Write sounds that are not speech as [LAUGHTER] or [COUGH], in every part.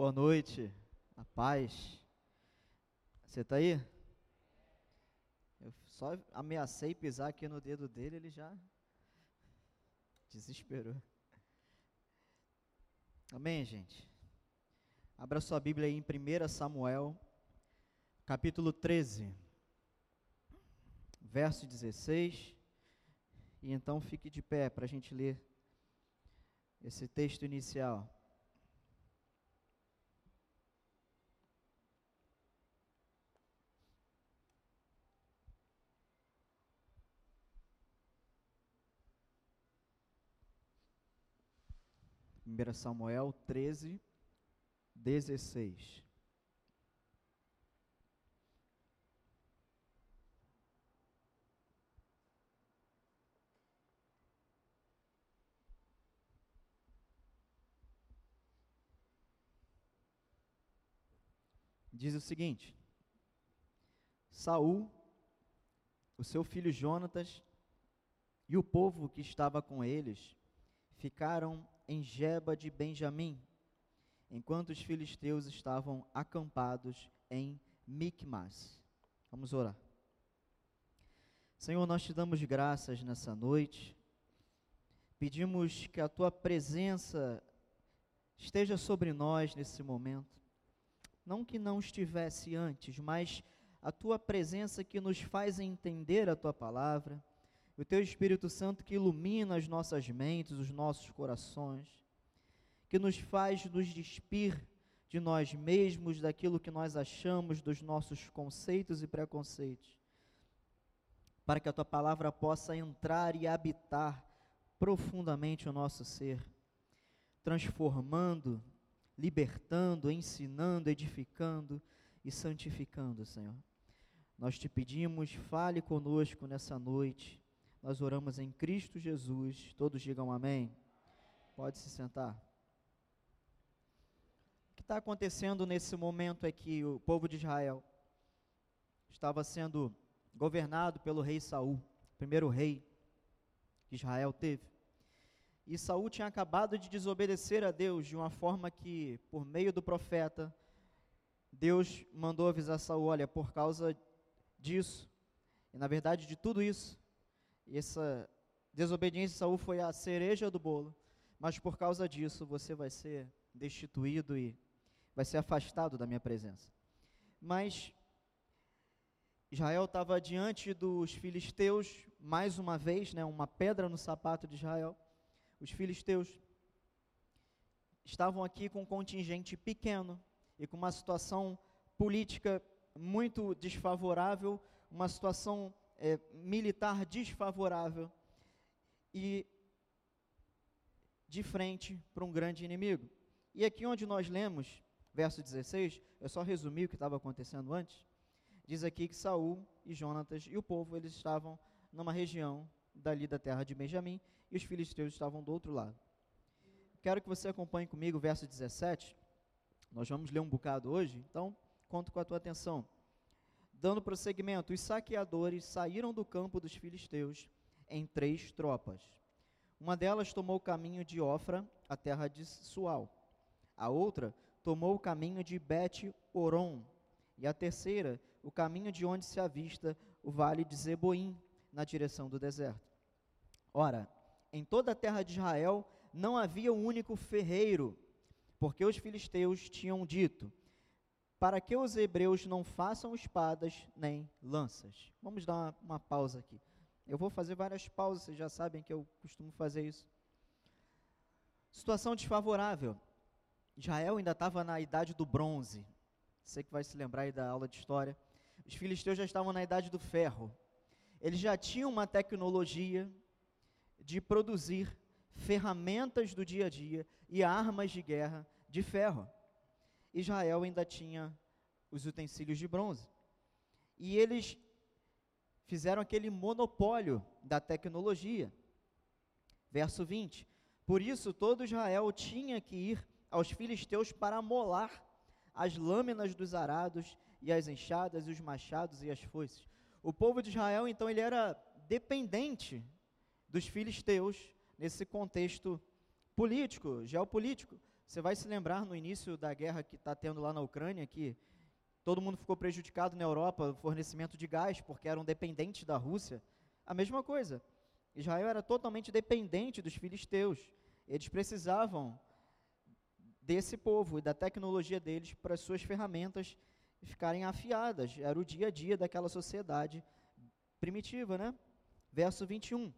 Boa noite, a paz. Você está aí? Eu só ameacei pisar aqui no dedo dele, ele já desesperou. Amém, gente? Abra sua Bíblia aí em 1 Samuel, capítulo 13, verso 16. E então fique de pé para a gente ler esse texto inicial. Primeira Samuel 13, 16. diz o seguinte: Saul, o seu filho Jonatas e o povo que estava com eles ficaram em Geba de Benjamim, enquanto os filisteus estavam acampados em Micmas. Vamos orar. Senhor, nós te damos graças nessa noite. Pedimos que a tua presença esteja sobre nós nesse momento não que não estivesse antes, mas a tua presença que nos faz entender a tua palavra, o teu Espírito Santo que ilumina as nossas mentes, os nossos corações, que nos faz nos despir de nós mesmos, daquilo que nós achamos, dos nossos conceitos e preconceitos, para que a tua palavra possa entrar e habitar profundamente o nosso ser, transformando, libertando, ensinando, edificando e santificando, Senhor. Nós te pedimos, fale conosco nessa noite. Nós oramos em Cristo Jesus. Todos digam amém. Pode se sentar. O que está acontecendo nesse momento é que o povo de Israel estava sendo governado pelo rei Saul, primeiro rei que Israel teve. E Saul tinha acabado de desobedecer a Deus de uma forma que, por meio do profeta, Deus mandou avisar Saul, olha, por causa disso, e na verdade de tudo isso, essa desobediência de Saul foi a cereja do bolo, mas por causa disso você vai ser destituído e vai ser afastado da minha presença. Mas Israel estava diante dos filisteus, mais uma vez, né, uma pedra no sapato de Israel os filisteus estavam aqui com um contingente pequeno e com uma situação política muito desfavorável, uma situação é, militar desfavorável e de frente para um grande inimigo. E aqui onde nós lemos, verso 16, eu só resumi o que estava acontecendo antes, diz aqui que Saul e Jonatas e o povo, eles estavam numa região dali da terra de Benjamim, e os filisteus estavam do outro lado. Quero que você acompanhe comigo o verso 17. Nós vamos ler um bocado hoje, então conto com a tua atenção. Dando prosseguimento, os saqueadores saíram do campo dos filisteus em três tropas. Uma delas tomou o caminho de Ofra, a terra de Sual. A outra tomou o caminho de Bet-Oron. E a terceira, o caminho de onde se avista o vale de Zeboim, na direção do deserto. Ora, em toda a terra de Israel não havia um único ferreiro, porque os filisteus tinham dito: para que os hebreus não façam espadas nem lanças. Vamos dar uma, uma pausa aqui. Eu vou fazer várias pausas, vocês já sabem que eu costumo fazer isso. Situação desfavorável. Israel ainda estava na idade do bronze. Você que vai se lembrar aí da aula de história. Os filisteus já estavam na idade do ferro. Eles já tinham uma tecnologia de produzir ferramentas do dia a dia e armas de guerra de ferro. Israel ainda tinha os utensílios de bronze. E eles fizeram aquele monopólio da tecnologia. Verso 20: Por isso todo Israel tinha que ir aos filisteus para molar as lâminas dos arados e as enxadas e os machados e as foices. O povo de Israel, então, ele era dependente dos filisteus nesse contexto político, geopolítico. Você vai se lembrar no início da guerra que está tendo lá na Ucrânia que todo mundo ficou prejudicado na Europa, fornecimento de gás, porque eram dependentes da Rússia. A mesma coisa. Israel era totalmente dependente dos filisteus. Eles precisavam desse povo e da tecnologia deles para as suas ferramentas ficarem afiadas. Era o dia a dia daquela sociedade primitiva, né? Verso 21.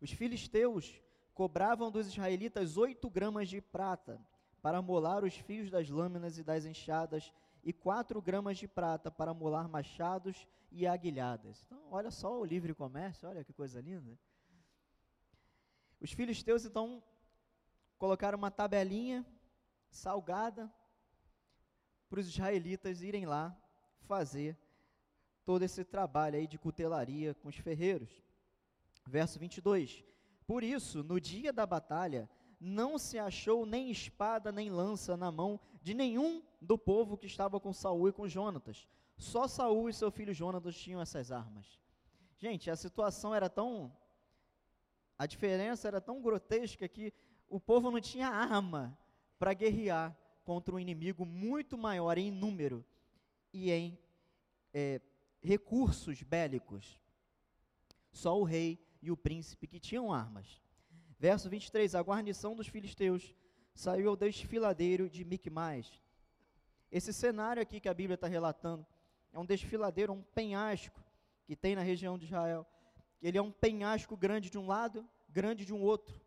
Os filisteus cobravam dos israelitas oito gramas de prata para molar os fios das lâminas e das enxadas e quatro gramas de prata para molar machados e aguilhadas. Então, olha só o livre comércio, olha que coisa linda. Os filisteus, então, colocaram uma tabelinha salgada para os israelitas irem lá fazer todo esse trabalho aí de cutelaria com os ferreiros. Verso 22. Por isso, no dia da batalha, não se achou nem espada nem lança na mão de nenhum do povo que estava com Saul e com Jonatas. Só Saul e seu filho Jonatas tinham essas armas. Gente, a situação era tão a diferença era tão grotesca que o povo não tinha arma para guerrear contra um inimigo muito maior em número e em é, recursos bélicos. Só o rei e o príncipe que tinham armas. Verso 23: A guarnição dos filisteus saiu ao desfiladeiro de Micmais. Esse cenário aqui que a Bíblia está relatando é um desfiladeiro, um penhasco que tem na região de Israel. Ele é um penhasco grande de um lado, grande de um outro,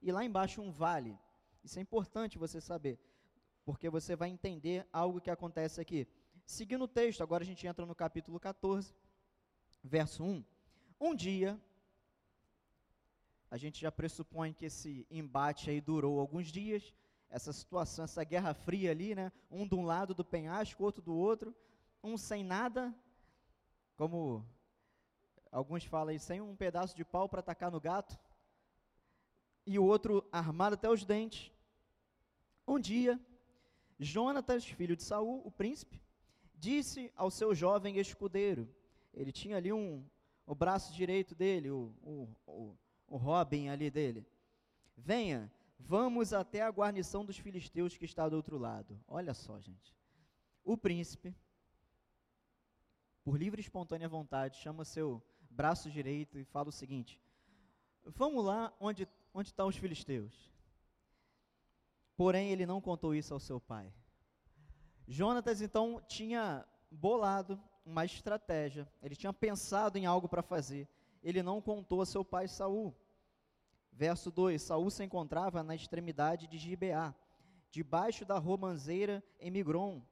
e lá embaixo um vale. Isso é importante você saber, porque você vai entender algo que acontece aqui. Seguindo o texto, agora a gente entra no capítulo 14, verso 1. Um dia, a gente já pressupõe que esse embate aí durou alguns dias, essa situação, essa guerra fria ali, né? Um de um lado do penhasco, outro do outro, um sem nada, como alguns falam aí, sem um pedaço de pau para atacar no gato, e o outro armado até os dentes. Um dia, Jonatas, filho de Saul, o príncipe, disse ao seu jovem escudeiro, ele tinha ali um, o braço direito dele, o, o, o o Robin ali dele. Venha, vamos até a guarnição dos filisteus que está do outro lado. Olha só, gente. O príncipe, por livre e espontânea vontade, chama seu braço direito e fala o seguinte: Vamos lá onde onde estão os filisteus. Porém, ele não contou isso ao seu pai. Jonatas então tinha bolado uma estratégia, ele tinha pensado em algo para fazer ele não contou a seu pai Saul. Verso 2: Saul se encontrava na extremidade de Gibeá, debaixo da romanceira em Migron,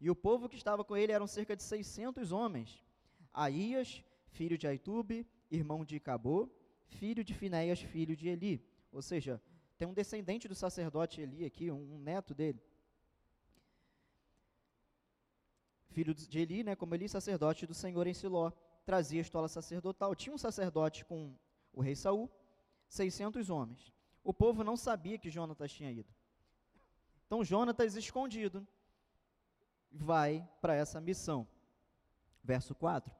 e o povo que estava com ele eram cerca de 600 homens. Aías, filho de Aitube, irmão de Cabô, filho de Finéias, filho de Eli. Ou seja, tem um descendente do sacerdote Eli aqui, um, um neto dele. Filho de Eli, né, como Eli, sacerdote do Senhor em Siló trazia a estola sacerdotal. Tinha um sacerdote com o rei Saul, 600 homens. O povo não sabia que Jonatas tinha ido. Então Jonatas, escondido, vai para essa missão. Verso 4.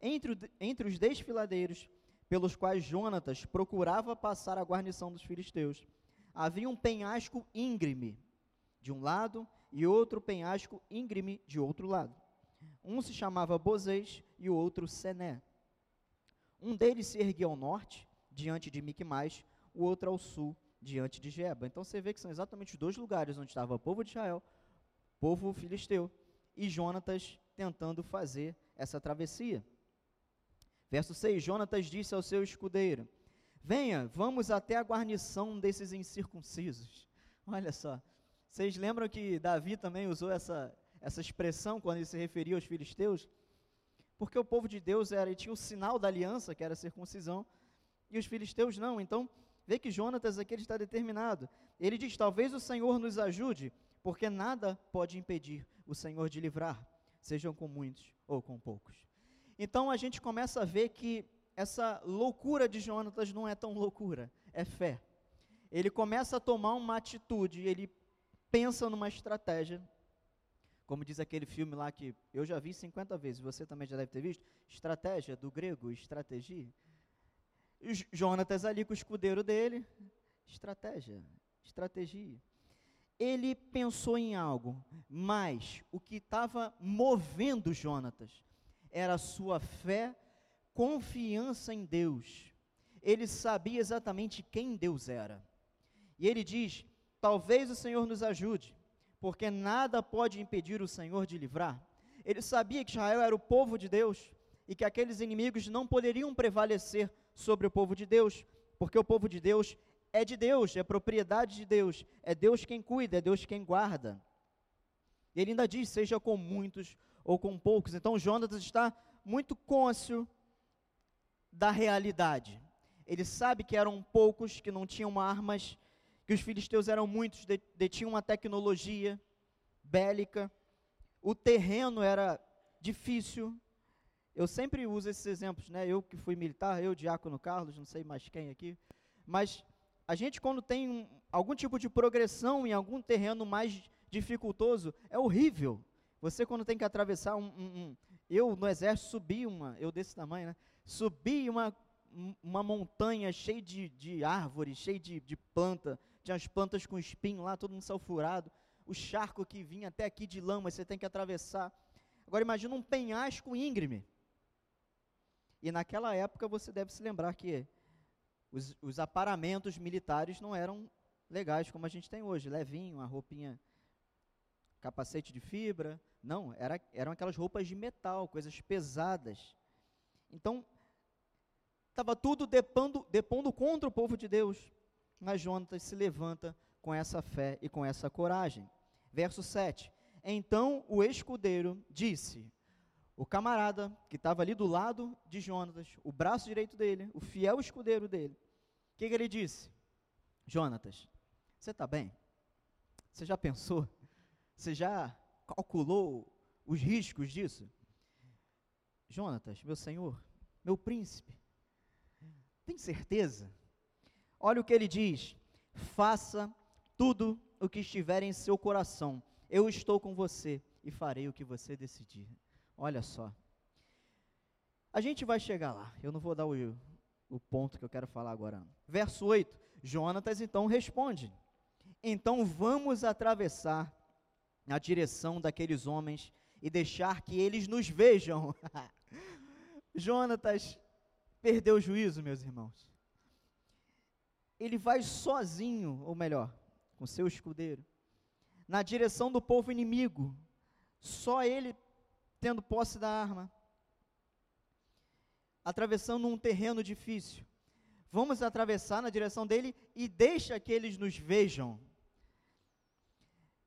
Entre, entre os desfiladeiros pelos quais Jonatas procurava passar a guarnição dos filisteus, havia um penhasco íngreme de um lado e outro penhasco íngreme de outro lado. Um se chamava Bozês e o outro Sené. Um deles se erguia ao norte, diante de Micmais, o outro ao sul, diante de Geba. Então você vê que são exatamente os dois lugares onde estava o povo de Israel, povo filisteu, e Jonatas tentando fazer essa travessia. Verso 6: Jonatas disse ao seu escudeiro: Venha, vamos até a guarnição desses incircuncisos. Olha só. Vocês lembram que Davi também usou essa, essa expressão quando ele se referia aos filisteus? Porque o povo de Deus era, tinha o sinal da aliança, que era a circuncisão, e os filisteus não. Então, vê que Jonatas aqui ele está determinado. Ele diz: Talvez o Senhor nos ajude, porque nada pode impedir o Senhor de livrar, sejam com muitos ou com poucos. Então a gente começa a ver que essa loucura de Jonatas não é tão loucura, é fé. Ele começa a tomar uma atitude, ele pensa numa estratégia como diz aquele filme lá que eu já vi 50 vezes, você também já deve ter visto, Estratégia, do grego, estratégia. Jonatas ali com o escudeiro dele, estratégia, estratégia. ele pensou em algo, mas o que estava movendo Jonatas era a sua fé, confiança em Deus. Ele sabia exatamente quem Deus era. E ele diz: Talvez o Senhor nos ajude, porque nada pode impedir o Senhor de livrar. Ele sabia que Israel era o povo de Deus e que aqueles inimigos não poderiam prevalecer sobre o povo de Deus, porque o povo de Deus é de Deus, é propriedade de Deus, é Deus quem cuida, é Deus quem guarda. Ele ainda diz: seja com muitos ou com poucos. Então Jonatas está muito cônscio da realidade. Ele sabe que eram poucos, que não tinham armas, que os filisteus eram muitos, detinham uma tecnologia bélica, o terreno era difícil. Eu sempre uso esses exemplos, né? Eu que fui militar, eu, Diácono Carlos, não sei mais quem aqui, mas a gente quando tem um, algum tipo de progressão em algum terreno mais dificultoso, é horrível. Você quando tem que atravessar um, um, um eu no exército subi uma, eu desse tamanho, né? Subi uma, uma montanha cheia de, de árvores, cheia de, de planta, tinha as plantas com espinho lá, todo mundo salfurado, o charco que vinha até aqui de lama, você tem que atravessar. Agora imagina um penhasco íngreme. E naquela época você deve se lembrar que os, os aparamentos militares não eram legais como a gente tem hoje, levinho, a roupinha, capacete de fibra, não, era, eram aquelas roupas de metal, coisas pesadas. Então, estava tudo depondo contra o povo de Deus mas Jonatas se levanta com essa fé e com essa coragem. Verso 7. Então o escudeiro disse: O camarada que estava ali do lado de Jonatas, o braço direito dele, o fiel escudeiro dele, o que, que ele disse? Jonatas, você está bem? Você já pensou? Você já calculou os riscos disso? Jonatas, meu senhor, meu príncipe, tem certeza? Olha o que ele diz: faça tudo o que estiver em seu coração. Eu estou com você e farei o que você decidir. Olha só. A gente vai chegar lá. Eu não vou dar o, o ponto que eu quero falar agora. Verso 8. Jonatas então responde: Então vamos atravessar na direção daqueles homens e deixar que eles nos vejam. [LAUGHS] Jonatas perdeu o juízo, meus irmãos ele vai sozinho, ou melhor, com seu escudeiro, na direção do povo inimigo, só ele tendo posse da arma, atravessando um terreno difícil. Vamos atravessar na direção dele e deixa que eles nos vejam.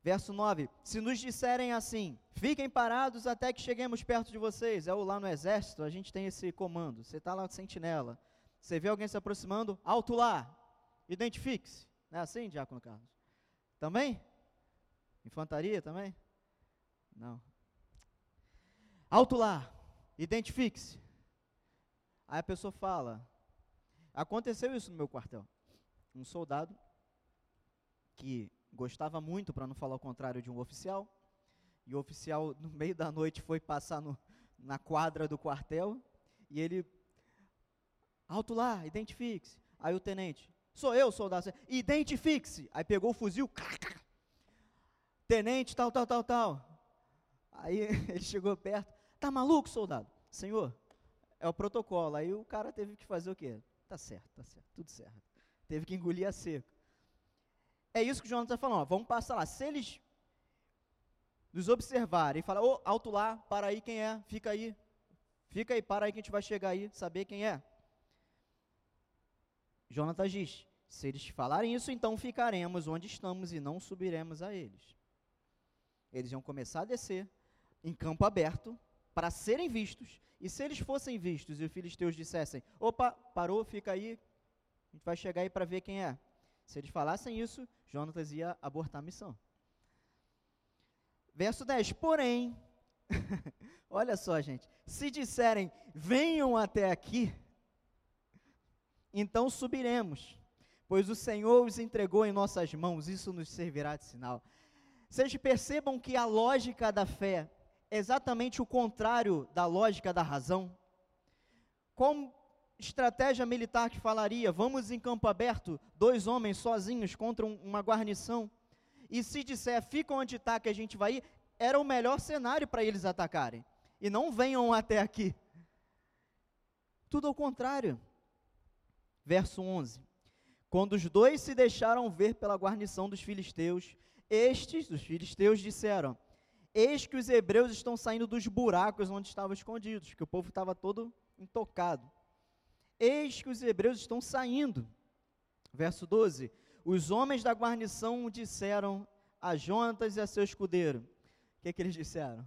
Verso 9: Se nos disserem assim, fiquem parados até que cheguemos perto de vocês. É o lá no exército, a gente tem esse comando. Você está lá sentinela. Você vê alguém se aproximando, alto lá. Identifique-se. Não é assim, Diácono Carlos? Também? Infantaria também? Não. Alto lá. Identifique-se. Aí a pessoa fala. Aconteceu isso no meu quartel. Um soldado que gostava muito, para não falar o contrário, de um oficial. E o oficial, no meio da noite, foi passar no, na quadra do quartel. E ele. Alto lá, identifique-se. Aí o tenente, Sou eu, soldado. Identifique-se. Aí pegou o fuzil. Tenente, tal, tal, tal, tal. Aí [LAUGHS] ele chegou perto. Tá maluco, soldado? Senhor, é o protocolo. Aí o cara teve que fazer o quê? Tá certo, tá certo, tudo certo. Teve que engolir a seco. É isso que o Jonas está falando. Ó, vamos passar lá. Se eles nos observarem e falar, ô, alto lá, para aí quem é, fica aí. Fica aí, para aí que a gente vai chegar aí, saber quem é. Jonatas diz: se eles falarem isso, então ficaremos onde estamos e não subiremos a eles. Eles iam começar a descer em campo aberto para serem vistos. E se eles fossem vistos e os filisteus dissessem: opa, parou, fica aí, a gente vai chegar aí para ver quem é. Se eles falassem isso, Jonatas ia abortar a missão. Verso 10: Porém, [LAUGHS] olha só, gente, se disserem: venham até aqui, então subiremos pois o Senhor os entregou em nossas mãos, isso nos servirá de sinal. Vocês percebam que a lógica da fé é exatamente o contrário da lógica da razão. Como estratégia militar que falaria, vamos em campo aberto, dois homens sozinhos contra um, uma guarnição, e se disser, fica onde está que a gente vai ir, era o melhor cenário para eles atacarem. E não venham até aqui. Tudo ao contrário. Verso 11. Quando os dois se deixaram ver pela guarnição dos filisteus, estes, os filisteus, disseram: Eis que os hebreus estão saindo dos buracos onde estavam escondidos, que o povo estava todo intocado. Eis que os hebreus estão saindo. Verso 12: Os homens da guarnição disseram a Jonatas e a seu escudeiro: O que, que eles disseram?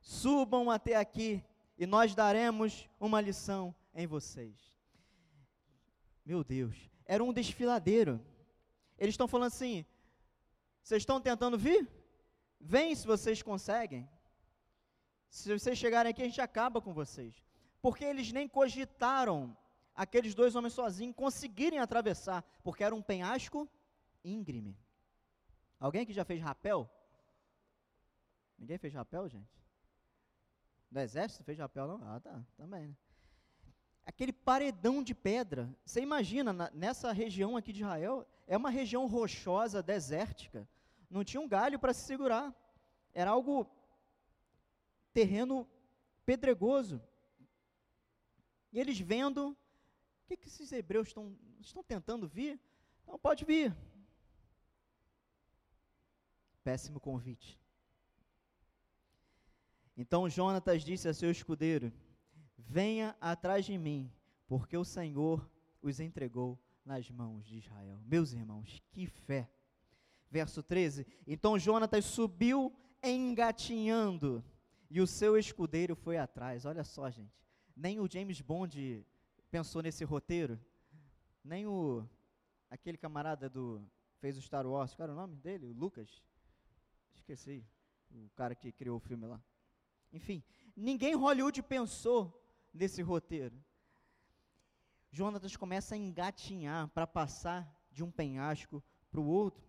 Subam até aqui e nós daremos uma lição em vocês. Meu Deus, era um desfiladeiro. Eles estão falando assim: vocês estão tentando vir? Vem se vocês conseguem. Se vocês chegarem aqui, a gente acaba com vocês. Porque eles nem cogitaram aqueles dois homens sozinhos conseguirem atravessar, porque era um penhasco íngreme. Alguém que já fez rapel? Ninguém fez rapel, gente? Do exército fez rapel, não? Ah, tá, também, né? Aquele paredão de pedra. Você imagina, na, nessa região aqui de Israel, é uma região rochosa, desértica. Não tinha um galho para se segurar. Era algo terreno pedregoso. E eles vendo, o que, que esses hebreus estão, estão tentando vir? Não pode vir. Péssimo convite. Então Jonatas disse a seu escudeiro: Venha atrás de mim, porque o Senhor os entregou nas mãos de Israel. Meus irmãos, que fé! Verso 13: Então Jonatas subiu engatinhando, e o seu escudeiro foi atrás. Olha só, gente. Nem o James Bond pensou nesse roteiro, nem o aquele camarada do fez o Star Wars, qual era o nome dele? O Lucas? Esqueci. O cara que criou o filme lá. Enfim, ninguém em Hollywood pensou nesse roteiro. Jonatas começa a engatinhar para passar de um penhasco para o outro.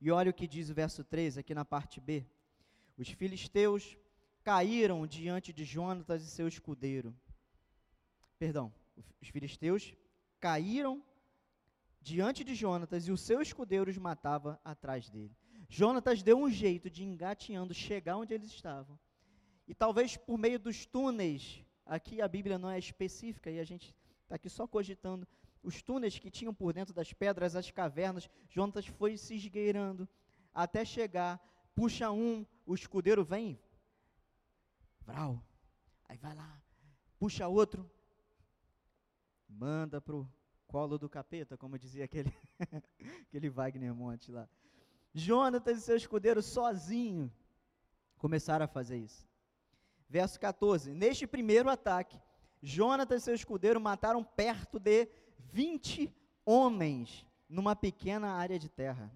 E olha o que diz o verso 3 aqui na parte B. Os filisteus caíram diante de Jonatas e seu escudeiro. Perdão, os filisteus caíram diante de Jonatas e o seu escudeiro os matava atrás dele. Jonatas deu um jeito de engatinhando chegar onde eles estavam. E talvez por meio dos túneis, aqui a Bíblia não é específica e a gente está aqui só cogitando, os túneis que tinham por dentro das pedras, as cavernas, Jonatas foi se esgueirando até chegar, puxa um, o escudeiro vem, vral, aí vai lá, puxa outro, manda pro colo do capeta, como dizia aquele, [LAUGHS] aquele Wagner Monte lá. Jonatas e seu escudeiro sozinho começaram a fazer isso. Verso 14: Neste primeiro ataque, Jonatas e seu escudeiro mataram perto de 20 homens numa pequena área de terra.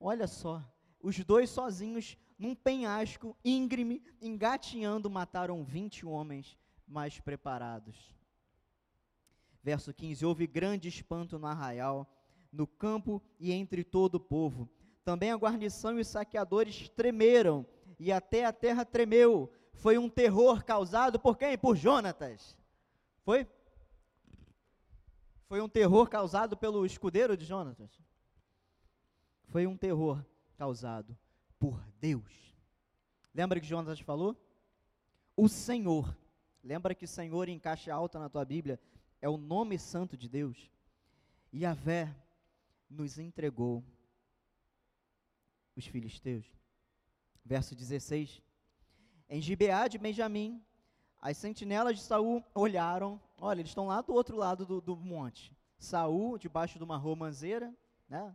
Olha só, os dois sozinhos num penhasco íngreme, engatinhando, mataram 20 homens mais preparados. Verso 15: Houve grande espanto no arraial, no campo e entre todo o povo. Também a guarnição e os saqueadores tremeram, e até a terra tremeu. Foi um terror causado por quem? Por Jonatas. Foi? Foi um terror causado pelo escudeiro de Jonatas? Foi um terror causado por Deus. Lembra que Jonatas falou? O Senhor. Lembra que Senhor em caixa alta na tua Bíblia é o nome santo de Deus? E a Vé nos entregou os filisteus. Verso 16. Em Gibeá de Benjamim, as sentinelas de Saul olharam, olha, eles estão lá do outro lado do, do monte. Saul, debaixo de uma romanceira, né?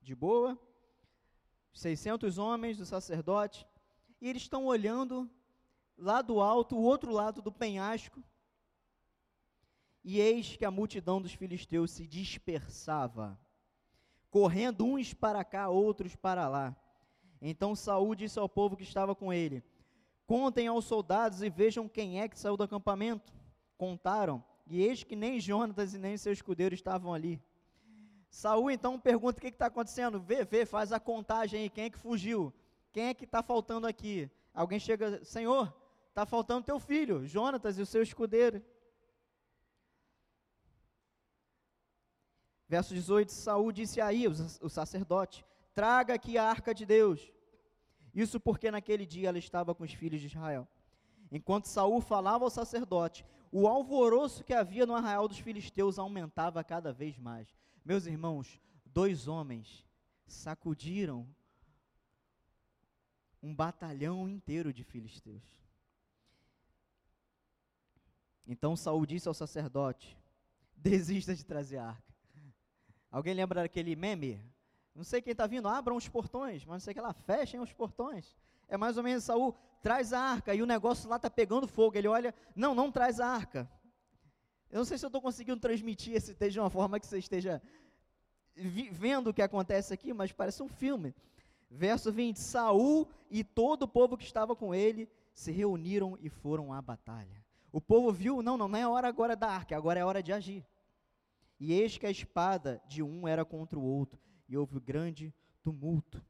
De boa, 600 homens do sacerdote, e eles estão olhando lá do alto, o outro lado do penhasco, e eis que a multidão dos filisteus se dispersava correndo uns para cá, outros para lá. Então Saul disse ao povo que estava com ele: Contem aos soldados e vejam quem é que saiu do acampamento. Contaram, e eis que nem Jonatas e nem seu escudeiro estavam ali. Saul então pergunta: o que está acontecendo? Vê, vê, faz a contagem aí, quem é que fugiu? Quem é que está faltando aqui? Alguém chega, Senhor, está faltando teu filho, Jonatas e o seu escudeiro. Verso 18: Saul disse a Aí, o sacerdote: Traga aqui a arca de Deus. Isso porque naquele dia ela estava com os filhos de Israel. Enquanto Saul falava ao sacerdote, o alvoroço que havia no arraial dos filisteus aumentava cada vez mais. Meus irmãos, dois homens sacudiram um batalhão inteiro de filisteus. Então Saul disse ao sacerdote: Desista de trazer a arca. Alguém lembra daquele meme? Não sei quem está vindo, abram os portões, mas não sei que lá, fechem os portões. É mais ou menos Saul, traz a arca, e o negócio lá está pegando fogo. Ele olha, não, não traz a arca. Eu não sei se eu estou conseguindo transmitir esse texto de uma forma que você esteja vendo o que acontece aqui, mas parece um filme. Verso 20: Saul e todo o povo que estava com ele se reuniram e foram à batalha. O povo viu, não, não, não é hora agora da arca, agora é hora de agir. E eis que a espada de um era contra o outro, e houve grande tumulto.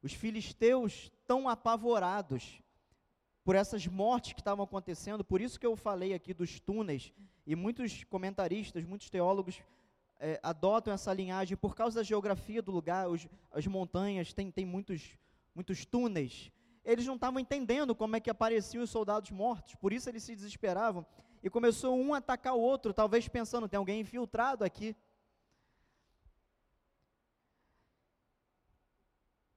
Os filisteus tão apavorados por essas mortes que estavam acontecendo, por isso que eu falei aqui dos túneis, e muitos comentaristas, muitos teólogos é, adotam essa linhagem por causa da geografia do lugar, os, as montanhas têm muitos, muitos túneis. Eles não estavam entendendo como é que apareciam os soldados mortos, por isso eles se desesperavam. E começou um a atacar o outro, talvez pensando, tem alguém infiltrado aqui.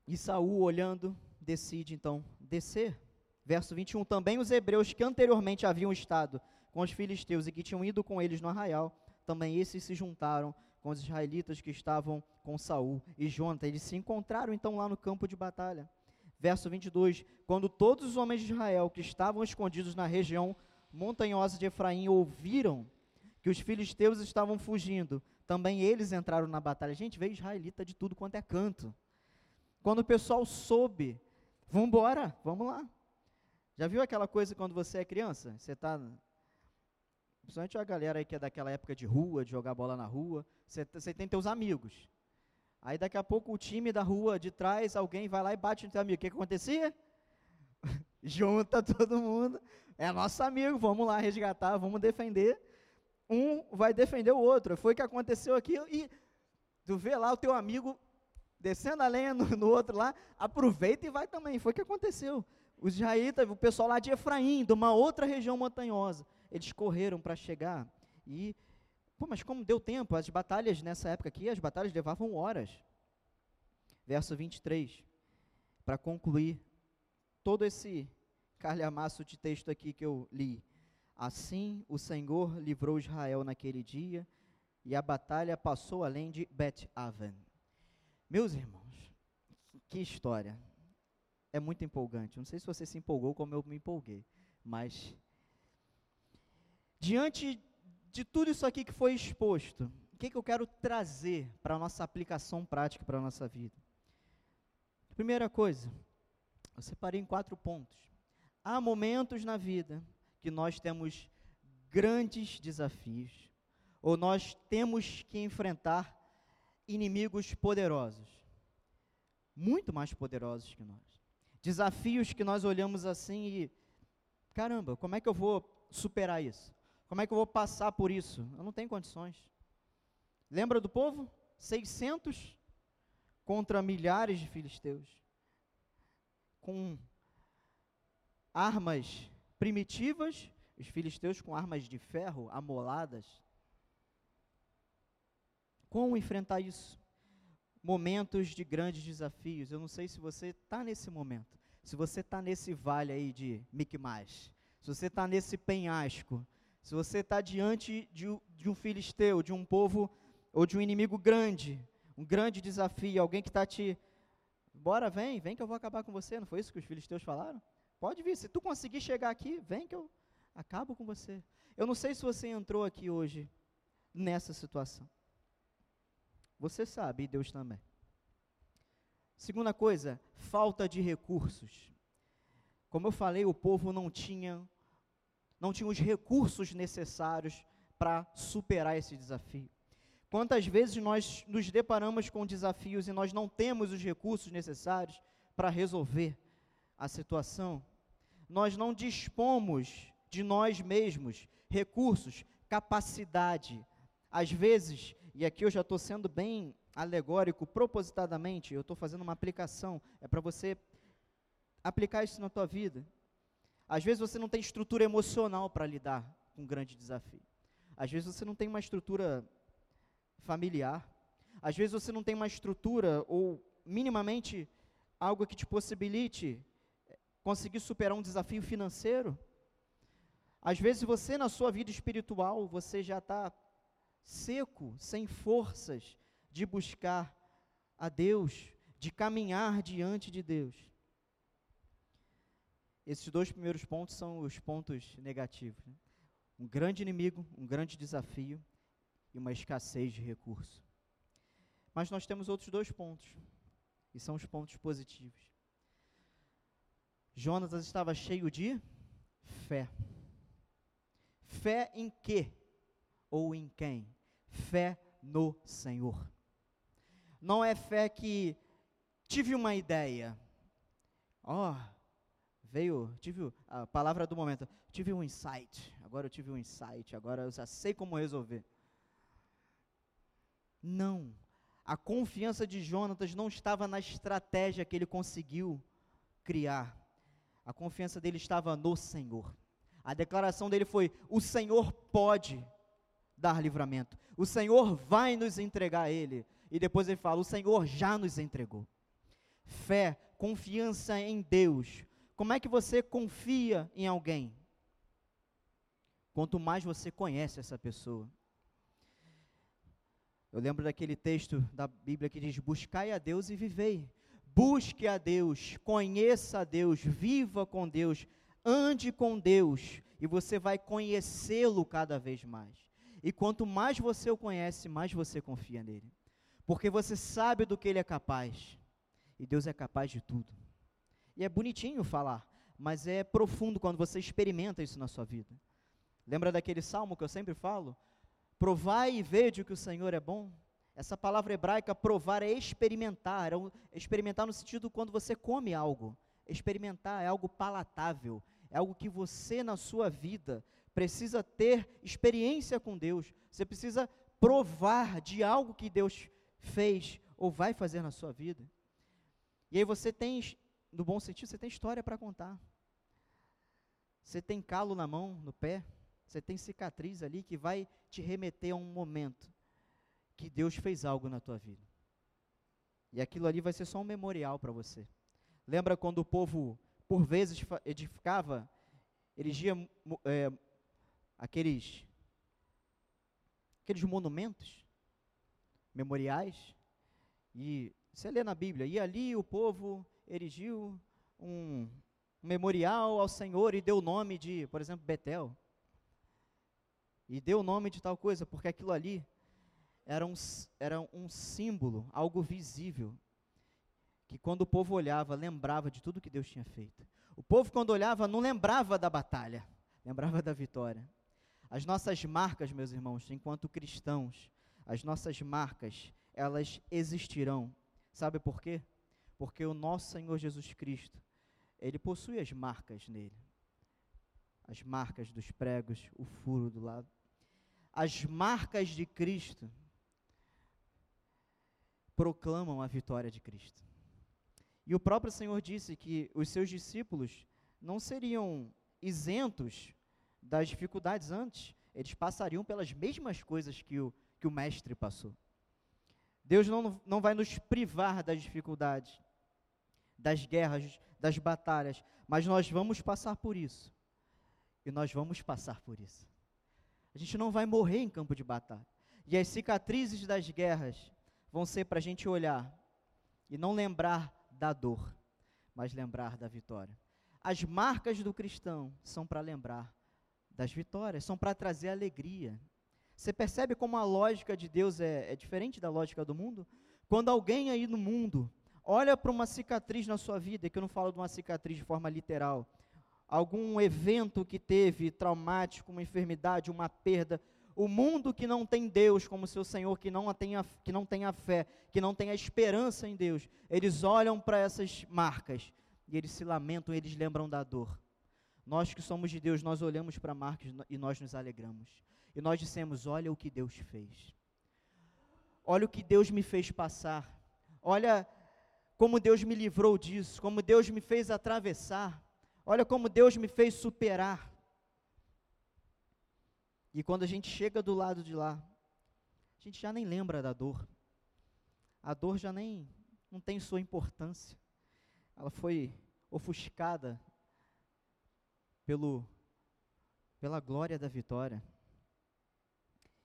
E Saul, olhando, decide então descer. Verso 21, também os hebreus que anteriormente haviam estado com os filisteus e que tinham ido com eles no arraial, também esses se juntaram com os israelitas que estavam com Saul e Jonathan. Eles se encontraram então lá no campo de batalha. Verso 22: Quando todos os homens de Israel que estavam escondidos na região montanhosa de Efraim ouviram que os filisteus estavam fugindo, também eles entraram na batalha. Gente, veio israelita de tudo quanto é canto. Quando o pessoal soube, vamos embora, vamos lá. Já viu aquela coisa quando você é criança? Você está Principalmente a galera aí que é daquela época de rua, de jogar bola na rua. Você tem teus amigos. Aí daqui a pouco o time da rua de trás, alguém vai lá e bate no teu amigo. O que, que acontecia? [LAUGHS] Junta todo mundo. É nosso amigo, vamos lá resgatar, vamos defender. Um vai defender o outro. Foi o que aconteceu aqui. E tu vê lá o teu amigo descendo a lenha no, no outro lá, aproveita e vai também. Foi o que aconteceu. Os israelitas, o pessoal lá de Efraim, de uma outra região montanhosa eles correram para chegar e, pô, mas como deu tempo? As batalhas nessa época aqui, as batalhas levavam horas. Verso 23, para concluir todo esse calhamaço de texto aqui que eu li. Assim o Senhor livrou Israel naquele dia e a batalha passou além de Bet-Aven. Meus irmãos, que história. É muito empolgante. Não sei se você se empolgou como eu me empolguei, mas Diante de tudo isso aqui que foi exposto, o que, que eu quero trazer para a nossa aplicação prática para a nossa vida? Primeira coisa, eu separei em quatro pontos. Há momentos na vida que nós temos grandes desafios, ou nós temos que enfrentar inimigos poderosos, muito mais poderosos que nós. Desafios que nós olhamos assim e, caramba, como é que eu vou superar isso? Como é que eu vou passar por isso? Eu não tenho condições. Lembra do povo? 600 contra milhares de filisteus. Com armas primitivas, os filisteus com armas de ferro amoladas. Como enfrentar isso? Momentos de grandes desafios. Eu não sei se você está nesse momento. Se você está nesse vale aí de Micmas. Se você está nesse penhasco se você está diante de, de um filisteu, de um povo ou de um inimigo grande, um grande desafio, alguém que está te. Bora, vem, vem que eu vou acabar com você. Não foi isso que os filisteus falaram? Pode vir. Se tu conseguir chegar aqui, vem que eu acabo com você. Eu não sei se você entrou aqui hoje nessa situação. Você sabe, e Deus também. Segunda coisa, falta de recursos. Como eu falei, o povo não tinha não tinham os recursos necessários para superar esse desafio. Quantas vezes nós nos deparamos com desafios e nós não temos os recursos necessários para resolver a situação? Nós não dispomos de nós mesmos recursos, capacidade. Às vezes, e aqui eu já estou sendo bem alegórico, propositadamente, eu estou fazendo uma aplicação, é para você aplicar isso na tua vida. Às vezes você não tem estrutura emocional para lidar com um grande desafio. Às vezes você não tem uma estrutura familiar. Às vezes você não tem uma estrutura ou minimamente algo que te possibilite eh, conseguir superar um desafio financeiro. Às vezes você na sua vida espiritual, você já está seco, sem forças de buscar a Deus, de caminhar diante de Deus. Esses dois primeiros pontos são os pontos negativos. Né? Um grande inimigo, um grande desafio e uma escassez de recurso. Mas nós temos outros dois pontos, e são os pontos positivos. Jonas estava cheio de fé. Fé em quê? Ou em quem? Fé no Senhor. Não é fé que tive uma ideia. Ó, oh, veio, tive a palavra do momento, tive um insight. Agora eu tive um insight, agora eu já sei como resolver. Não. A confiança de Jonatas não estava na estratégia que ele conseguiu criar. A confiança dele estava no Senhor. A declaração dele foi: O Senhor pode dar livramento. O Senhor vai nos entregar ele. E depois ele fala: O Senhor já nos entregou. Fé, confiança em Deus. Como é que você confia em alguém? Quanto mais você conhece essa pessoa. Eu lembro daquele texto da Bíblia que diz: Buscai a Deus e vivei. Busque a Deus, conheça a Deus, viva com Deus, ande com Deus, e você vai conhecê-lo cada vez mais. E quanto mais você o conhece, mais você confia nele. Porque você sabe do que ele é capaz. E Deus é capaz de tudo. E é bonitinho falar, mas é profundo quando você experimenta isso na sua vida. Lembra daquele salmo que eu sempre falo? Provai e vede que o Senhor é bom. Essa palavra hebraica provar é experimentar, é experimentar no sentido quando você come algo. Experimentar é algo palatável, é algo que você na sua vida precisa ter experiência com Deus. Você precisa provar de algo que Deus fez ou vai fazer na sua vida. E aí você tem, no bom sentido, você tem história para contar. Você tem calo na mão, no pé, você tem cicatriz ali que vai te remeter a um momento que Deus fez algo na tua vida. E aquilo ali vai ser só um memorial para você. Lembra quando o povo, por vezes, edificava, erigia é, aqueles, aqueles monumentos, memoriais? E você lê na Bíblia, e ali o povo erigiu um, um memorial ao Senhor e deu o nome de, por exemplo, Betel e deu o nome de tal coisa, porque aquilo ali era um, era um símbolo, algo visível, que quando o povo olhava, lembrava de tudo que Deus tinha feito. O povo, quando olhava, não lembrava da batalha, lembrava da vitória. As nossas marcas, meus irmãos, enquanto cristãos, as nossas marcas, elas existirão. Sabe por quê? Porque o nosso Senhor Jesus Cristo, ele possui as marcas nele. As marcas dos pregos, o furo do lado as marcas de Cristo proclamam a vitória de Cristo. E o próprio Senhor disse que os seus discípulos não seriam isentos das dificuldades antes, eles passariam pelas mesmas coisas que o, que o Mestre passou. Deus não, não vai nos privar das dificuldades, das guerras, das batalhas, mas nós vamos passar por isso. E nós vamos passar por isso. A gente não vai morrer em campo de batalha. E as cicatrizes das guerras vão ser para a gente olhar e não lembrar da dor, mas lembrar da vitória. As marcas do cristão são para lembrar das vitórias, são para trazer alegria. Você percebe como a lógica de Deus é, é diferente da lógica do mundo? Quando alguém aí no mundo olha para uma cicatriz na sua vida, que eu não falo de uma cicatriz de forma literal, algum evento que teve traumático, uma enfermidade, uma perda, o mundo que não tem Deus como seu Senhor, que não tem a, que não tem a fé, que não tem a esperança em Deus, eles olham para essas marcas e eles se lamentam, eles lembram da dor. Nós que somos de Deus, nós olhamos para marcas e nós nos alegramos. E nós dissemos: Olha o que Deus fez. Olha o que Deus me fez passar. Olha como Deus me livrou disso, como Deus me fez atravessar. Olha como Deus me fez superar. E quando a gente chega do lado de lá, a gente já nem lembra da dor. A dor já nem não tem sua importância. Ela foi ofuscada pelo pela glória da vitória.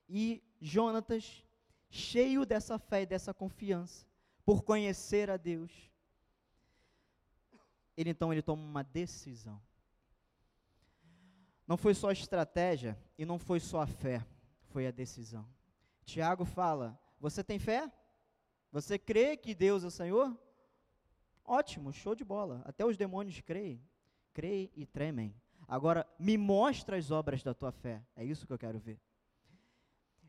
E Jonatas, cheio dessa fé e dessa confiança, por conhecer a Deus, ele então ele toma uma decisão. Não foi só a estratégia e não foi só a fé, foi a decisão. Tiago fala: Você tem fé? Você crê que Deus é o Senhor? Ótimo, show de bola. Até os demônios creem. Creem e tremem. Agora, me mostra as obras da tua fé. É isso que eu quero ver.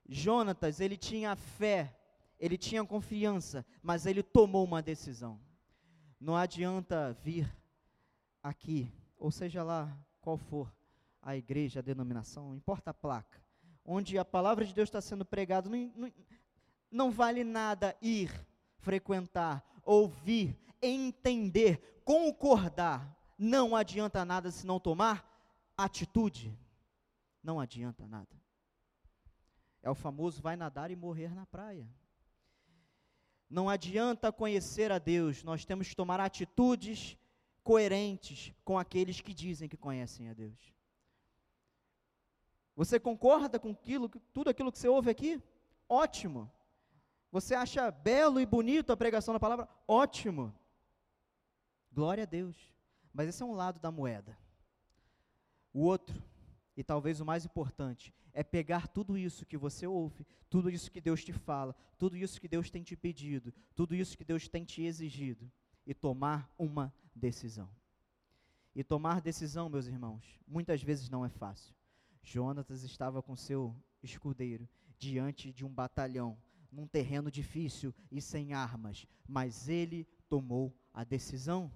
Jonatas, ele tinha fé, ele tinha confiança, mas ele tomou uma decisão. Não adianta vir aqui, ou seja lá qual for a igreja, a denominação, importa a placa, onde a palavra de Deus está sendo pregada, não, não, não vale nada ir, frequentar, ouvir, entender, concordar. Não adianta nada se não tomar atitude. Não adianta nada. É o famoso vai nadar e morrer na praia. Não adianta conhecer a Deus, nós temos que tomar atitudes coerentes com aqueles que dizem que conhecem a Deus. Você concorda com aquilo, tudo aquilo que você ouve aqui? Ótimo. Você acha belo e bonito a pregação da palavra? Ótimo. Glória a Deus. Mas esse é um lado da moeda. O outro, e talvez o mais importante, é pegar tudo isso que você ouve, tudo isso que Deus te fala, tudo isso que Deus tem te pedido, tudo isso que Deus tem te exigido e tomar uma decisão. E tomar decisão, meus irmãos, muitas vezes não é fácil. Jonatas estava com seu escudeiro diante de um batalhão, num terreno difícil e sem armas, mas ele tomou a decisão.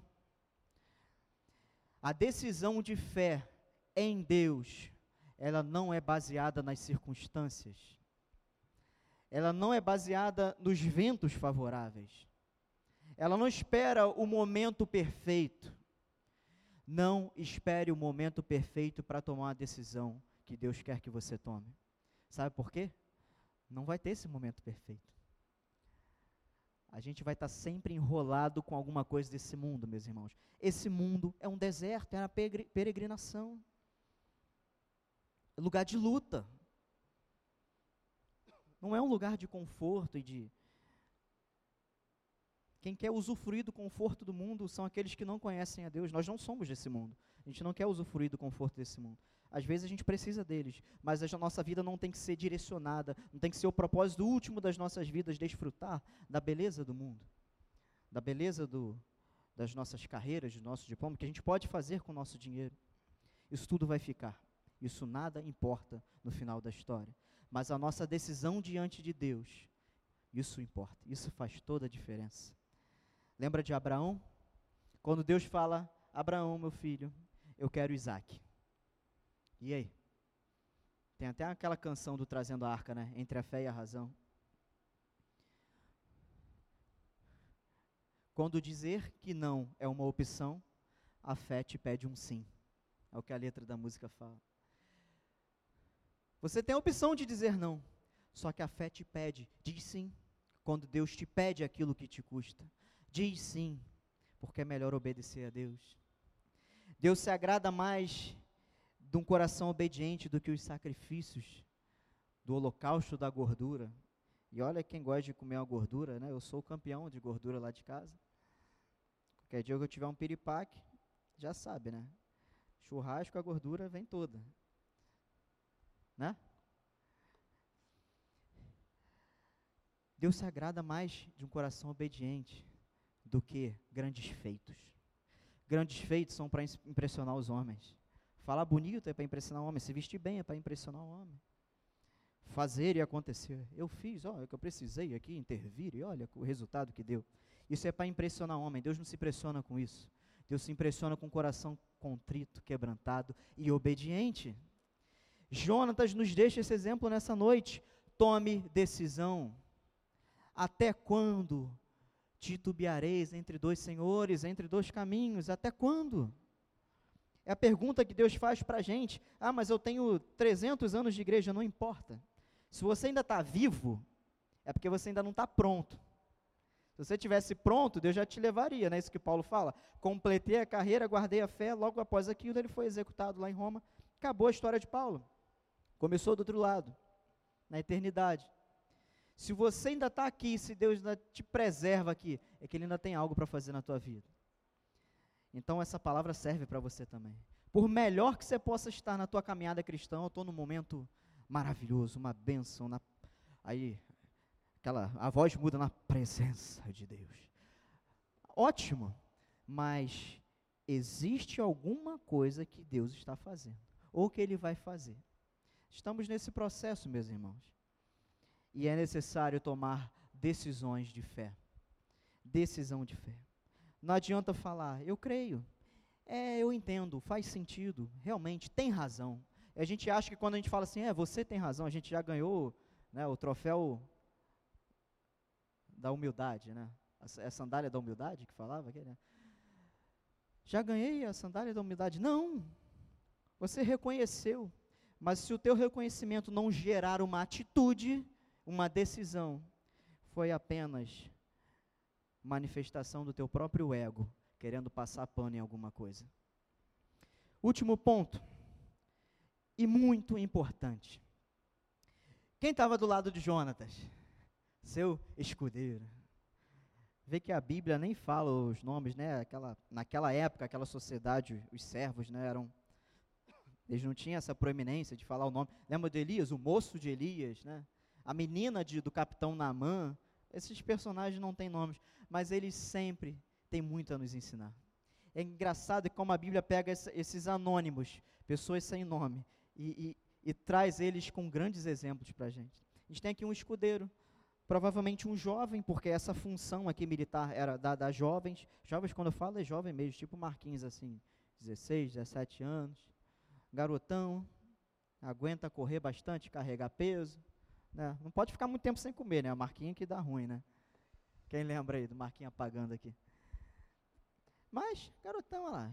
A decisão de fé em Deus, ela não é baseada nas circunstâncias. Ela não é baseada nos ventos favoráveis. Ela não espera o momento perfeito. Não espere o momento perfeito para tomar uma decisão que Deus quer que você tome. Sabe por quê? Não vai ter esse momento perfeito. A gente vai estar sempre enrolado com alguma coisa desse mundo, meus irmãos. Esse mundo é um deserto, é uma peregrinação. É lugar de luta. Não é um lugar de conforto e de. Quem quer usufruir do conforto do mundo são aqueles que não conhecem a Deus. Nós não somos desse mundo. A gente não quer usufruir do conforto desse mundo. Às vezes a gente precisa deles, mas a nossa vida não tem que ser direcionada, não tem que ser o propósito último das nossas vidas desfrutar da beleza do mundo, da beleza do, das nossas carreiras, do nosso diploma, que a gente pode fazer com o nosso dinheiro. Isso tudo vai ficar. Isso nada importa no final da história. Mas a nossa decisão diante de Deus, isso importa. Isso faz toda a diferença. Lembra de Abraão? Quando Deus fala: Abraão, meu filho, eu quero Isaac. E aí? Tem até aquela canção do Trazendo a Arca, né? Entre a fé e a razão. Quando dizer que não é uma opção, a fé te pede um sim. É o que a letra da música fala. Você tem a opção de dizer não, só que a fé te pede, diz sim. Quando Deus te pede aquilo que te custa, diz sim, porque é melhor obedecer a Deus. Deus se agrada mais de um coração obediente do que os sacrifícios do holocausto da gordura. E olha quem gosta de comer uma gordura, né? Eu sou o campeão de gordura lá de casa. Qualquer dia que eu tiver um piripaque, já sabe, né? Churrasco, a gordura vem toda. Né? Deus se agrada mais de um coração obediente do que grandes feitos. Grandes feitos são para impressionar os homens. Falar bonito é para impressionar o homem, se vestir bem é para impressionar o homem. Fazer e acontecer. Eu fiz, olha, que eu precisei aqui intervir e olha o resultado que deu. Isso é para impressionar o homem. Deus não se impressiona com isso. Deus se impressiona com o coração contrito, quebrantado e obediente. Jonatas nos deixa esse exemplo nessa noite. Tome decisão. Até quando titubeareis entre dois senhores, entre dois caminhos? Até quando? É a pergunta que Deus faz para a gente. Ah, mas eu tenho 300 anos de igreja, não importa. Se você ainda está vivo, é porque você ainda não está pronto. Se você tivesse pronto, Deus já te levaria, não é isso que Paulo fala? Completei a carreira, guardei a fé, logo após aquilo ele foi executado lá em Roma. Acabou a história de Paulo. Começou do outro lado, na eternidade. Se você ainda está aqui, se Deus ainda te preserva aqui, é que Ele ainda tem algo para fazer na tua vida. Então essa palavra serve para você também. Por melhor que você possa estar na tua caminhada cristã, eu estou num momento maravilhoso, uma bênção. Na, aí, aquela, a voz muda na presença de Deus. Ótimo, mas existe alguma coisa que Deus está fazendo, ou que Ele vai fazer. Estamos nesse processo, meus irmãos e é necessário tomar decisões de fé. Decisão de fé. Não adianta falar, eu creio, é, eu entendo, faz sentido, realmente, tem razão. A gente acha que quando a gente fala assim, é, você tem razão, a gente já ganhou né, o troféu da humildade, né? A, sandália da humildade que falava né? Já ganhei a sandália da humildade. Não! Você reconheceu. Mas se o teu reconhecimento não gerar uma atitude, uma decisão, foi apenas manifestação do teu próprio ego, querendo passar pano em alguma coisa. Último ponto, e muito importante. Quem estava do lado de Jonatas? Seu escudeiro. Vê que a Bíblia nem fala os nomes, né? Aquela, naquela época, aquela sociedade, os servos, né, eram eles não tinham essa proeminência de falar o nome. Lembra de Elias, o moço de Elias, né? a menina de, do capitão Naamã, esses personagens não têm nomes, mas eles sempre têm muito a nos ensinar. É engraçado como a Bíblia pega esses anônimos, pessoas sem nome, e, e, e traz eles com grandes exemplos para a gente. A gente tem aqui um escudeiro, provavelmente um jovem, porque essa função aqui militar era dada a jovens. Jovens, quando eu falo, é jovem mesmo, tipo Marquinhos, assim, 16, 17 anos. Garotão, aguenta correr bastante, carregar peso. Né? Não pode ficar muito tempo sem comer, né? A marquinha que dá ruim, né? Quem lembra aí do marquinha apagando aqui? Mas, garotão, olha lá.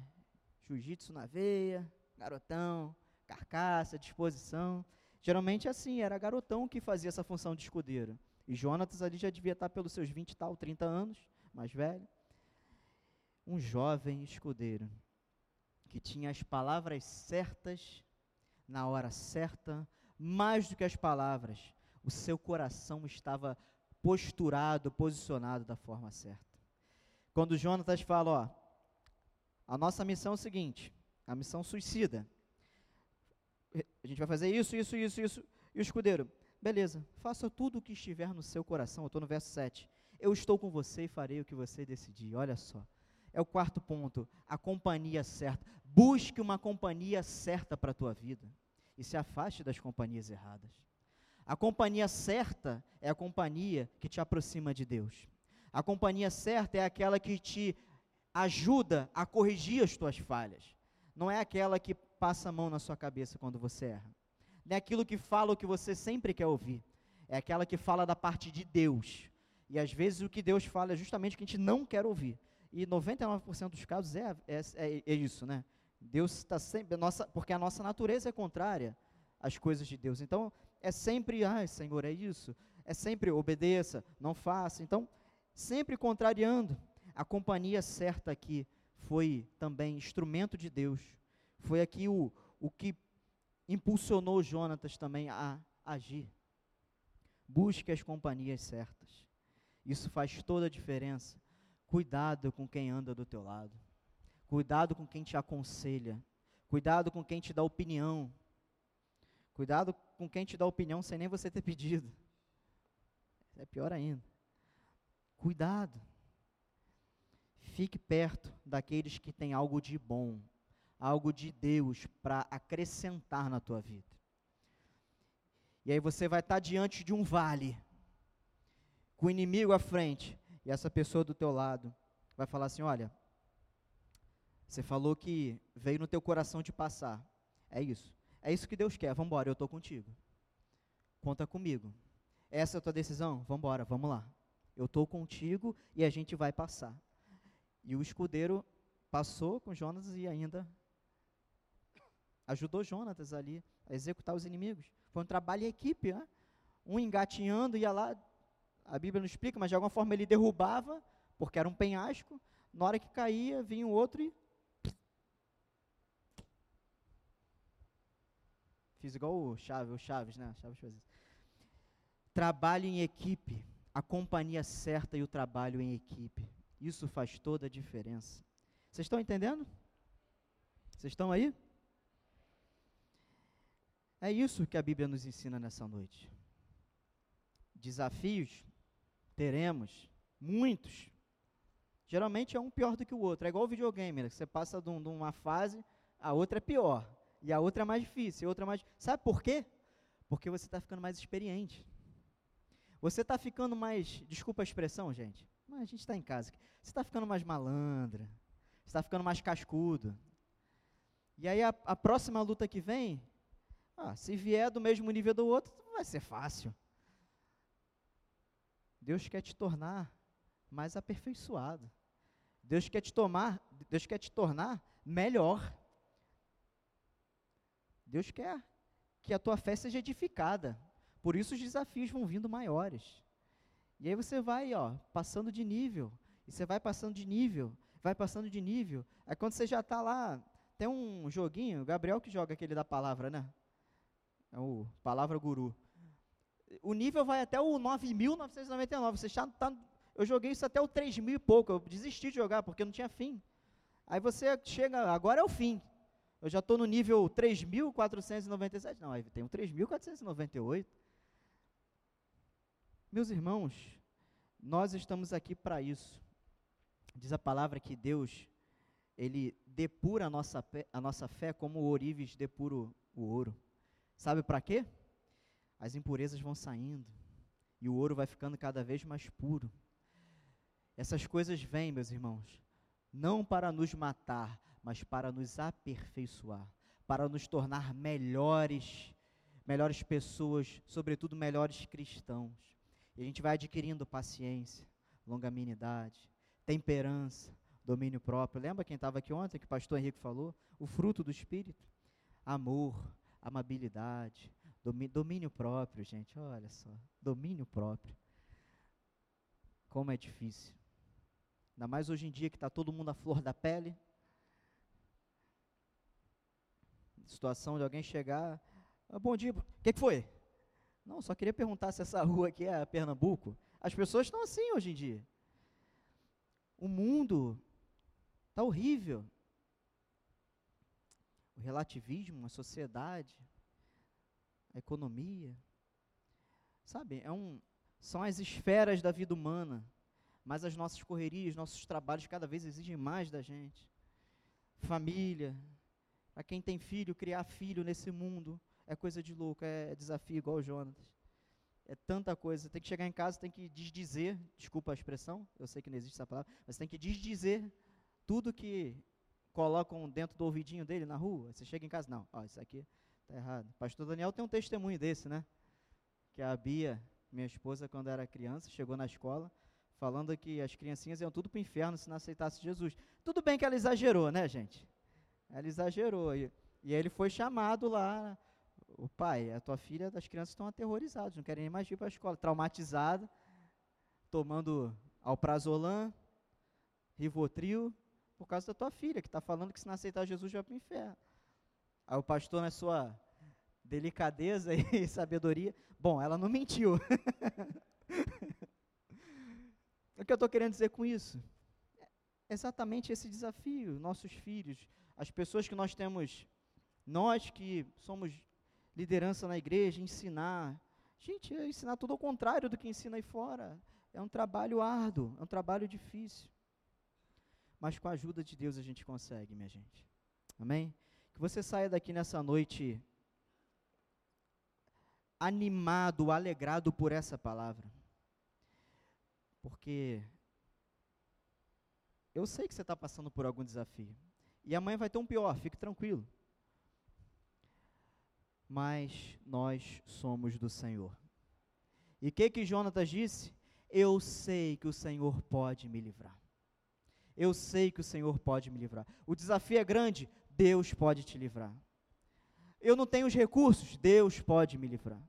Jiu-jitsu na veia, garotão, carcaça, disposição. Geralmente assim, era garotão que fazia essa função de escudeiro. E Jonatas ali já devia estar pelos seus 20 e tal, 30 anos, mais velho. Um jovem escudeiro que tinha as palavras certas na hora certa, mais do que as palavras, o seu coração estava posturado, posicionado da forma certa. Quando Jonatas fala, ó, a nossa missão é o seguinte, a missão suicida. A gente vai fazer isso, isso, isso, isso. E o escudeiro, beleza, faça tudo o que estiver no seu coração. Eu estou no verso 7. Eu estou com você e farei o que você decidir. Olha só. É o quarto ponto, a companhia certa. Busque uma companhia certa para a tua vida. E se afaste das companhias erradas. A companhia certa é a companhia que te aproxima de Deus. A companhia certa é aquela que te ajuda a corrigir as tuas falhas. Não é aquela que passa a mão na sua cabeça quando você erra. Não é aquilo que fala o que você sempre quer ouvir. É aquela que fala da parte de Deus. E às vezes o que Deus fala é justamente o que a gente não quer ouvir. E 99% dos casos é, é, é, é isso, né? Deus está sempre. Nossa, porque a nossa natureza é contrária às coisas de Deus. Então, é sempre, ai Senhor, é isso. É sempre obedeça, não faça. Então, sempre contrariando. A companhia certa aqui foi também instrumento de Deus. Foi aqui o, o que impulsionou Jonatas também a agir. Busque as companhias certas. Isso faz toda a diferença. Cuidado com quem anda do teu lado. Cuidado com quem te aconselha. Cuidado com quem te dá opinião. Cuidado com quem te dá opinião sem nem você ter [LAUGHS] pedido. É pior ainda. Cuidado. Fique perto daqueles que têm algo de bom, algo de Deus para acrescentar na tua vida. E aí você vai estar diante de um vale, com o inimigo à frente, e essa pessoa do teu lado vai falar assim: olha, você falou que veio no teu coração te passar. É isso. É isso que Deus quer. Vamos embora, eu estou contigo. Conta comigo. Essa é a tua decisão? Vamos embora, vamos lá. Eu estou contigo e a gente vai passar. E o escudeiro passou com Jonas e ainda ajudou Jonatas ali a executar os inimigos. Foi um trabalho em equipe, né? um engatinhando, ia lá, a Bíblia não explica, mas de alguma forma ele derrubava, porque era um penhasco, na hora que caía, vinha o outro e. Fiz igual o Chaves, o Chaves, né? Chaves faz isso. Trabalho em equipe, a companhia certa e o trabalho em equipe. Isso faz toda a diferença. Vocês estão entendendo? Vocês estão aí? É isso que a Bíblia nos ensina nessa noite. Desafios teremos, muitos. Geralmente é um pior do que o outro. É igual o videogame, né? Você passa de uma fase, a outra é pior. E a outra é mais difícil, a outra é mais. Sabe por quê? Porque você está ficando mais experiente. Você está ficando mais. Desculpa a expressão, gente. Mas a gente está em casa. Você está ficando mais malandra. Você está ficando mais cascudo. E aí a, a próxima luta que vem, ah, se vier do mesmo nível do outro, vai ser fácil. Deus quer te tornar mais aperfeiçoado. Deus quer te tomar, Deus quer te tornar melhor. Deus quer que a tua fé seja edificada. Por isso os desafios vão vindo maiores. E aí você vai, ó, passando de nível. E você vai passando de nível, vai passando de nível. Aí quando você já está lá, tem um joguinho, Gabriel que joga aquele da palavra, né? É o Palavra Guru. O nível vai até o 9.999. Você já tá, eu joguei isso até o 3.000 e pouco. Eu desisti de jogar porque não tinha fim. Aí você chega, agora é o fim. Eu já estou no nível 3.497. Não, tem o 3.498. Meus irmãos, nós estamos aqui para isso. Diz a palavra que Deus, Ele depura a nossa, a nossa fé como o ourives depura o ouro. Sabe para quê? As impurezas vão saindo e o ouro vai ficando cada vez mais puro. Essas coisas vêm, meus irmãos, não para nos matar, mas para nos aperfeiçoar, para nos tornar melhores, melhores pessoas, sobretudo melhores cristãos. E a gente vai adquirindo paciência, longanimidade, temperança, domínio próprio. Lembra quem estava aqui ontem que o pastor Henrique falou? O fruto do espírito, amor, amabilidade, domínio próprio, gente, olha só, domínio próprio. Como é difícil. Ainda mais hoje em dia que está todo mundo à flor da pele. Situação de alguém chegar, ah, bom dia, o que, que foi? Não, só queria perguntar se essa [LAUGHS] rua aqui é Pernambuco. As pessoas estão assim hoje em dia. O mundo está horrível o relativismo, a sociedade, a economia. Sabe, é um, são as esferas da vida humana, mas as nossas correrias, nossos trabalhos cada vez exigem mais da gente. Família, para quem tem filho, criar filho nesse mundo é coisa de louco, é desafio igual o Jonas. É tanta coisa, tem que chegar em casa, tem que desdizer, desculpa a expressão, eu sei que não existe essa palavra, mas tem que desdizer tudo que colocam dentro do ouvidinho dele na rua. Você chega em casa, não, ó, isso aqui está errado. Pastor Daniel tem um testemunho desse, né? Que a Bia, minha esposa, quando era criança, chegou na escola falando que as criancinhas iam tudo para o inferno se não aceitasse Jesus. Tudo bem que ela exagerou, né, gente? Ela exagerou. E, e ele foi chamado lá. O pai, a tua filha, as crianças estão aterrorizadas, não querem nem mais ir para a escola, traumatizada, tomando alprazolam, rivotril, por causa da tua filha, que está falando que se não aceitar Jesus vai para o inferno. Aí o pastor, na sua delicadeza [LAUGHS] e sabedoria, bom, ela não mentiu. [LAUGHS] o que eu estou querendo dizer com isso? É exatamente esse desafio, nossos filhos, as pessoas que nós temos, nós que somos liderança na igreja, ensinar. Gente, é ensinar tudo ao contrário do que ensina aí fora. É um trabalho árduo, é um trabalho difícil mas com a ajuda de Deus a gente consegue, minha gente. Amém? Que você saia daqui nessa noite animado, alegrado por essa palavra. Porque eu sei que você está passando por algum desafio. E amanhã vai ter um pior, fique tranquilo. Mas nós somos do Senhor. E o que que Jonatas disse? Eu sei que o Senhor pode me livrar. Eu sei que o Senhor pode me livrar. O desafio é grande, Deus pode te livrar. Eu não tenho os recursos, Deus pode me livrar.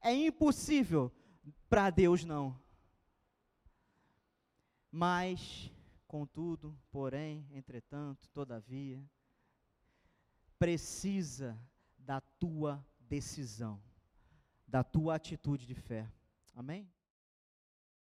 É impossível, para Deus não. Mas, contudo, porém, entretanto, todavia, precisa da tua decisão, da tua atitude de fé. Amém?